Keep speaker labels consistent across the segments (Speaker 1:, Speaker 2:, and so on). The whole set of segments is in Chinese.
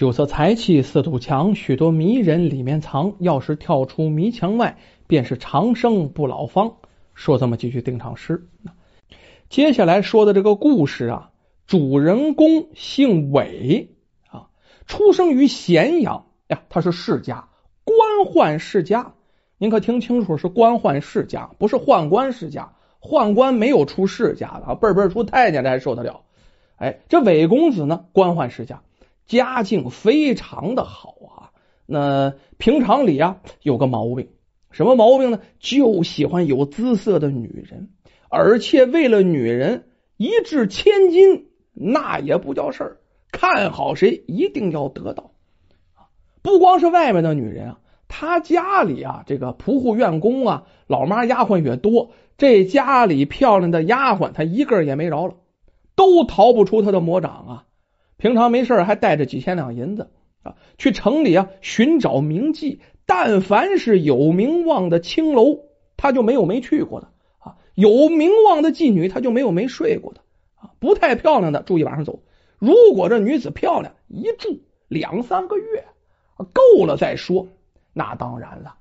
Speaker 1: 酒色财气四堵墙，许多迷人里面藏。要是跳出迷墙外，便是长生不老方。说这么几句定场诗。接下来说的这个故事啊，主人公姓韦啊，出生于咸阳呀，他是世家，官宦世家。您可听清楚，是官宦世家，不是宦官世家。宦官没有出世家的，辈辈出太监，这还受得了？哎，这韦公子呢，官宦世家。家境非常的好啊，那平常里啊有个毛病，什么毛病呢？就喜欢有姿色的女人，而且为了女人一掷千金，那也不叫事儿。看好谁，一定要得到不光是外面的女人啊，他家里啊这个仆户院工啊，老妈丫鬟也多，这家里漂亮的丫鬟他一个也没饶了，都逃不出他的魔掌啊。平常没事还带着几千两银子啊，去城里啊寻找名妓。但凡是有名望的青楼，他就没有没去过的啊；有名望的妓女，他就没有没睡过的啊。不太漂亮的，住一晚上走。如果这女子漂亮，一住两三个月，够了再说。那当然了，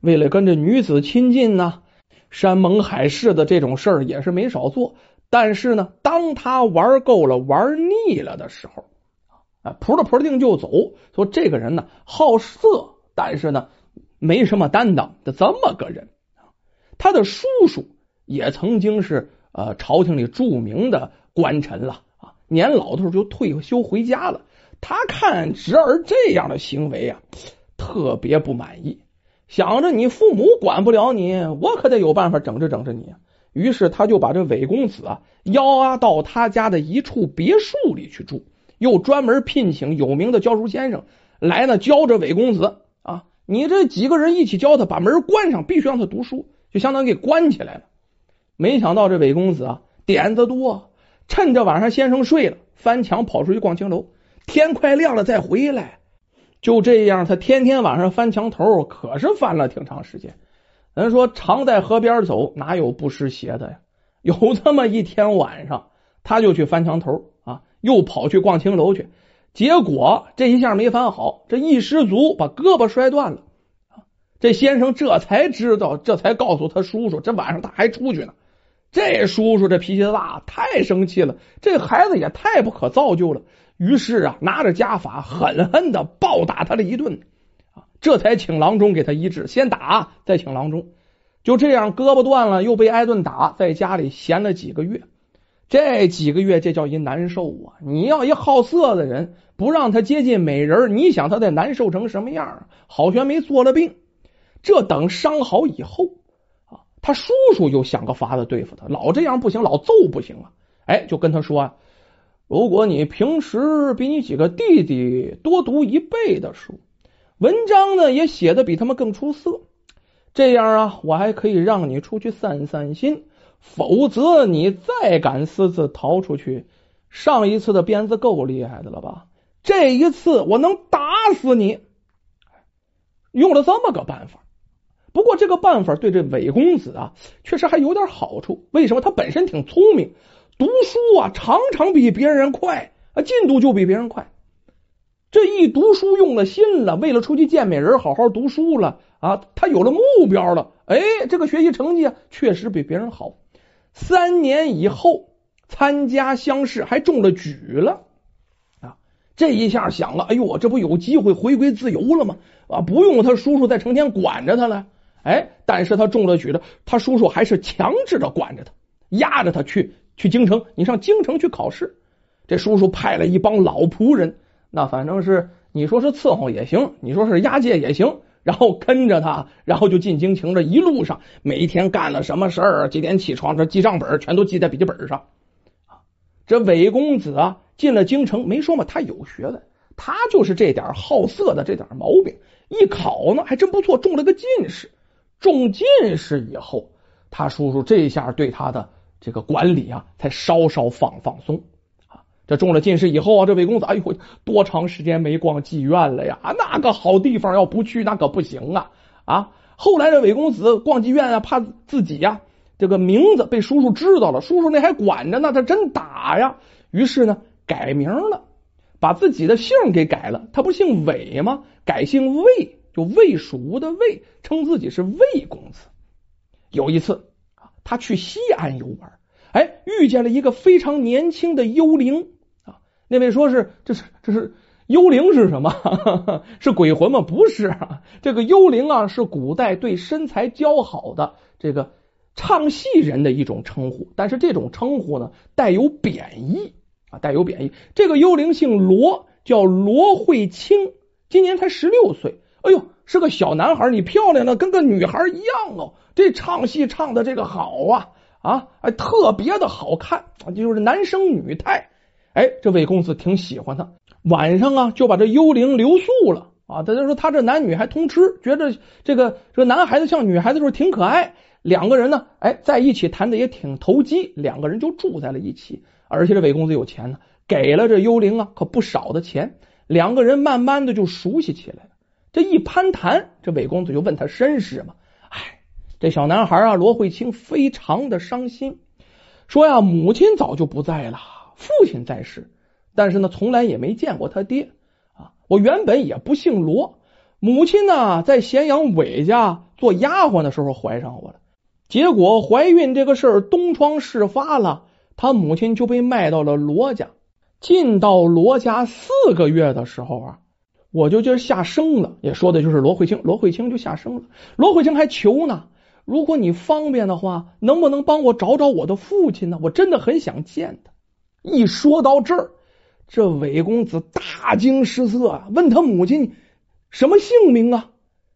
Speaker 1: 为了跟这女子亲近呢，山盟海誓的这种事儿也是没少做。但是呢，当他玩够了、玩腻了的时候，啊，扑了扑了腚就走。说这个人呢，好色，但是呢，没什么担当的这么个人。他的叔叔也曾经是呃朝廷里著名的官臣了啊，年老头就退休回家了。他看侄儿这样的行为啊，特别不满意，想着你父母管不了你，我可得有办法整治整治你。于是他就把这韦公子啊邀啊到他家的一处别墅里去住，又专门聘请有名的教书先生来呢教这韦公子啊。你这几个人一起教他，把门关上，必须让他读书，就相当于给关起来了。没想到这韦公子啊点子多，趁着晚上先生睡了，翻墙跑出去逛青楼，天快亮了再回来。就这样，他天天晚上翻墙头，可是翻了挺长时间。人说常在河边走，哪有不湿鞋的呀？有这么一天晚上，他就去翻墙头啊，又跑去逛青楼去。结果这一下没翻好，这一失足把胳膊摔断了。这先生这才知道，这才告诉他叔叔，这晚上他还出去呢。这叔叔这脾气大，太生气了。这孩子也太不可造就了。于是啊，拿着家法狠狠的暴打他了一顿。这才请郎中给他医治，先打再请郎中，就这样胳膊断了，又被挨顿打，在家里闲了几个月。这几个月这叫一难受啊！你要一好色的人，不让他接近美人，你想他得难受成什么样啊？好悬没做了病。这等伤好以后啊，他叔叔又想个法子对付他，老这样不行，老揍不行啊！哎，就跟他说啊，如果你平时比你几个弟弟多读一倍的书。文章呢也写的比他们更出色，这样啊，我还可以让你出去散散心。否则你再敢私自逃出去，上一次的鞭子够厉害的了吧？这一次我能打死你。用了这么个办法，不过这个办法对这韦公子啊，确实还有点好处。为什么？他本身挺聪明，读书啊常常比别人快啊，进度就比别人快。这一读书用了心了，为了出去见美人，好好读书了啊！他有了目标了，哎，这个学习成绩啊，确实比别人好。三年以后参加乡试，还中了举了啊！这一下想了，哎呦，这不有机会回归自由了吗？啊，不用他叔叔再成天管着他了。哎，但是他中了举了，他叔叔还是强制的管着他，压着他去去京城，你上京城去考试。这叔叔派了一帮老仆人。那反正是你说是伺候也行，你说是押解也行，然后跟着他，然后就进京城。这一路上每一天干了什么事儿，几点起床，这记账本全都记在笔记本上。这韦公子啊，进了京城没说嘛，他有学问，他就是这点好色的这点毛病。一考呢还真不错，中了个进士。中进士以后，他叔叔这下对他的这个管理啊，才稍稍放放松。这中了进士以后啊，这魏公子，哎呦，多长时间没逛妓院了呀？那个好地方要不去那可不行啊！啊，后来这魏公子逛妓院啊，怕自己呀这个名字被叔叔知道了，叔叔那还管着呢，他真打呀。于是呢，改名了，把自己的姓给改了，他不姓韦吗？改姓魏，就魏蜀吴的魏，称自己是魏公子。有一次啊，他去西安游玩，哎，遇见了一个非常年轻的幽灵。那位说是这是这是幽灵是什么？是鬼魂吗？不是，这个幽灵啊是古代对身材姣好的这个唱戏人的一种称呼，但是这种称呼呢带有贬义。啊，带有贬义。这个幽灵姓罗，叫罗慧清，今年才十六岁。哎呦，是个小男孩，你漂亮的跟个女孩一样哦。这唱戏唱的这个好啊啊，哎，特别的好看，就是男生女态。哎，这魏公子挺喜欢他，晚上啊就把这幽灵留宿了啊。他就说他这男女还通吃，觉得这个这个男孩子像女孩子时候挺可爱。两个人呢，哎，在一起谈的也挺投机，两个人就住在了一起。而且这韦公子有钱呢，给了这幽灵啊可不少的钱，两个人慢慢的就熟悉起来了。这一攀谈，这韦公子就问他身世嘛。哎，这小男孩啊，罗慧清非常的伤心，说呀，母亲早就不在了，父亲在世，但是呢，从来也没见过他爹啊。我原本也不姓罗，母亲呢在咸阳韦家做丫鬟的时候怀上我了，结果怀孕这个事儿东窗事发了。他母亲就被卖到了罗家，进到罗家四个月的时候啊，我就就下生了，也说的就是罗慧清，罗慧清就下生了。罗慧清还求呢，如果你方便的话，能不能帮我找找我的父亲呢？我真的很想见他。一说到这儿，这韦公子大惊失色啊，问他母亲什么姓名啊？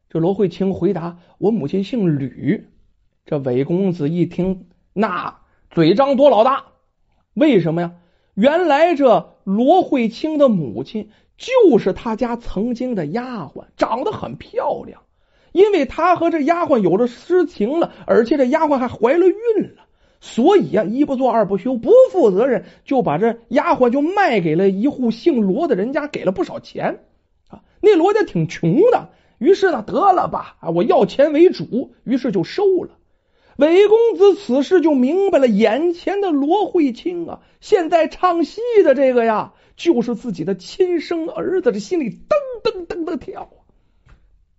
Speaker 1: 这罗慧清回答：“我母亲姓吕。”这韦公子一听，那嘴张多老大。为什么呀？原来这罗慧清的母亲就是他家曾经的丫鬟，长得很漂亮。因为他和这丫鬟有了私情了，而且这丫鬟还怀了孕了，所以啊，一不做二不休，不负责任，就把这丫鬟就卖给了一户姓罗的人家，给了不少钱啊。那罗家挺穷的，于是呢，得了吧，啊，我要钱为主，于是就收了。韦公子此时就明白了，眼前的罗慧清啊，现在唱戏的这个呀，就是自己的亲生儿子，这心里噔噔噔的跳。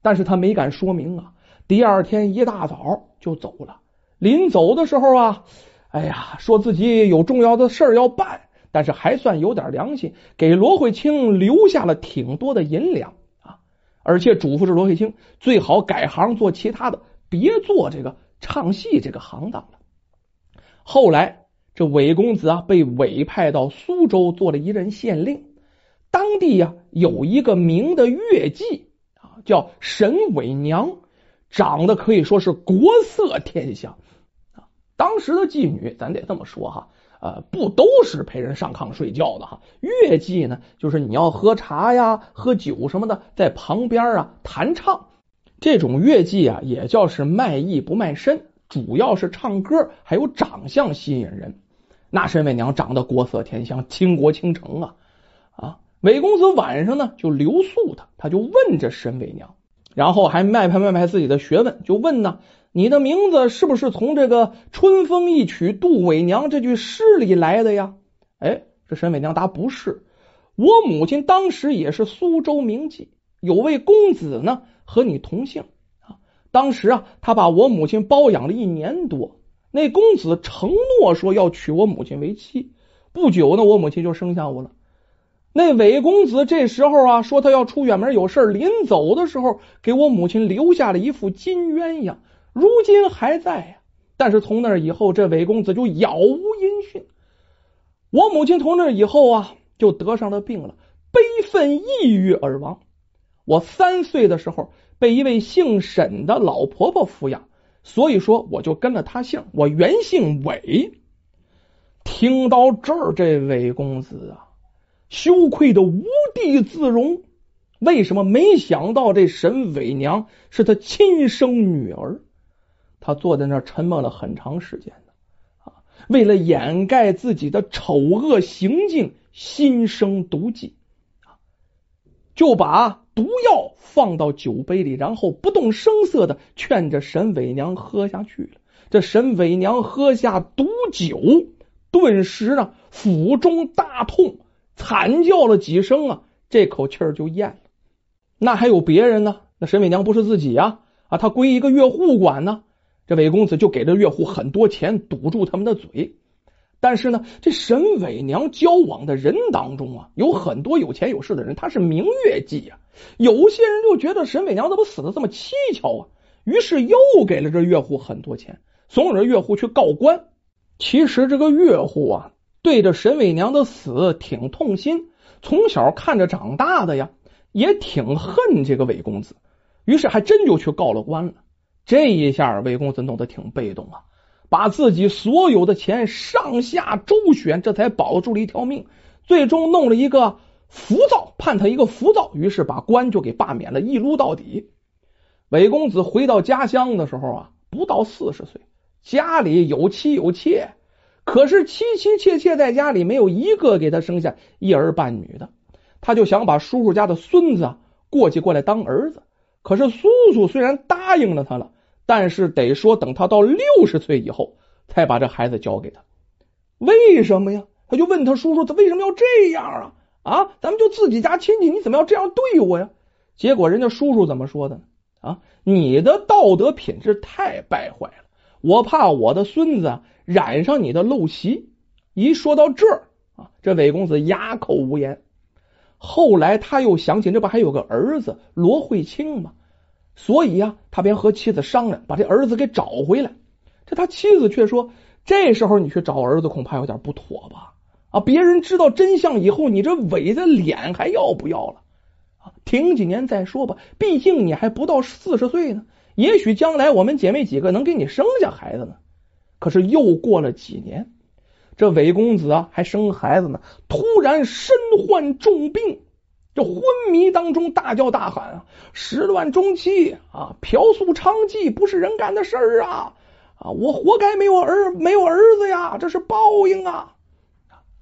Speaker 1: 但是他没敢说明啊。第二天一大早就走了，临走的时候啊，哎呀，说自己有重要的事儿要办，但是还算有点良心，给罗慧清留下了挺多的银两啊，而且嘱咐着罗慧清最好改行做其他的，别做这个。唱戏这个行当了。后来，这韦公子啊被委派到苏州做了一任县令。当地呀有一个名的乐妓啊，叫沈伟娘，长得可以说是国色天香。当时的妓女，咱得这么说哈，呃，不都是陪人上炕睡觉的哈。乐妓呢，就是你要喝茶呀、喝酒什么的，在旁边啊弹唱。这种乐伎啊，也叫是卖艺不卖身，主要是唱歌，还有长相吸引人。那沈伟娘长得国色天香，倾国倾城啊啊！韦公子晚上呢就留宿他，他就问这沈伟娘，然后还卖拍卖拍自己的学问，就问呢：你的名字是不是从这个“春风一曲度伪娘”这句诗里来的呀？哎，这沈伟娘答不是，我母亲当时也是苏州名妓，有位公子呢。和你同姓啊！当时啊，他把我母亲包养了一年多。那公子承诺说要娶我母亲为妻。不久呢，我母亲就生下我了。那韦公子这时候啊，说他要出远门有事临走的时候给我母亲留下了一副金鸳鸯，如今还在呀。但是从那以后，这韦公子就杳无音讯。我母亲从那以后啊，就得上了病了，悲愤抑郁而亡。我三岁的时候被一位姓沈的老婆婆抚养，所以说我就跟了她姓。我原姓韦。听到这儿，这韦公子啊，羞愧的无地自容。为什么？没想到这沈伟娘是他亲生女儿。他坐在那儿沉默了很长时间呢。啊，为了掩盖自己的丑恶行径，心生毒计啊，就把。毒药放到酒杯里，然后不动声色的劝着沈伟娘喝下去了。这沈伟娘喝下毒酒，顿时呢腹中大痛，惨叫了几声啊，这口气儿就咽了。那还有别人呢？那沈伟娘不是自己呀？啊，她归一个岳户管呢。这韦公子就给这岳户很多钱，堵住他们的嘴。但是呢，这沈伟娘交往的人当中啊，有很多有钱有势的人，他是明月计啊。有些人就觉得沈伟娘怎么死的这么蹊跷啊？于是又给了这岳户很多钱，怂恿着岳户去告官。其实这个岳户啊，对着沈伟娘的死挺痛心，从小看着长大的呀，也挺恨这个韦公子，于是还真就去告了官了。这一下，韦公子弄得挺被动啊，把自己所有的钱上下周旋，这才保住了一条命。最终弄了一个浮躁，判他一个浮躁，于是把官就给罢免了，一撸到底。韦公子回到家乡的时候啊，不到四十岁，家里有妻有妾，可是妻妻妾妾在家里没有一个给他生下一儿半女的，他就想把叔叔家的孙子过继过来当儿子。可是叔叔虽然答应了他了，但是得说等他到六十岁以后才把这孩子交给他。为什么呀？他就问他叔叔，他为什么要这样啊？啊，咱们就自己家亲戚，你怎么要这样对我呀？结果人家叔叔怎么说的？啊，你的道德品质太败坏了，我怕我的孙子染上你的陋习。一说到这儿啊，这韦公子哑口无言。后来他又想起，这不还有个儿子罗慧清吗？所以呀，他便和妻子商量，把这儿子给找回来。这他妻子却说：“这时候你去找儿子，恐怕有点不妥吧？啊，别人知道真相以后，你这伟的脸还要不要了？啊，停几年再说吧。毕竟你还不到四十岁呢，也许将来我们姐妹几个能给你生下孩子呢。可是又过了几年。”这韦公子啊，还生孩子呢，突然身患重病，这昏迷当中大叫大喊啊，始乱中期啊，嫖宿娼妓不是人干的事儿啊啊，我活该没有儿没有儿子呀，这是报应啊！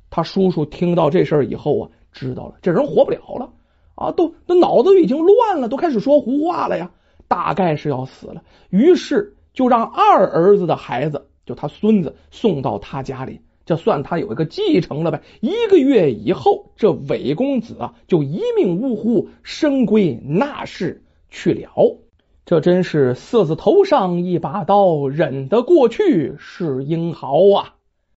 Speaker 1: 他叔叔听到这事儿以后啊，知道了这人活不了了啊，都那脑子已经乱了，都开始说胡话了呀，大概是要死了。于是就让二儿子的孩子，就他孙子送到他家里。这算他有一个继承了呗。一个月以后，这韦公子啊就一命呜呼，身归纳士去了。这真是色字头上一把刀，忍得过去是英豪啊！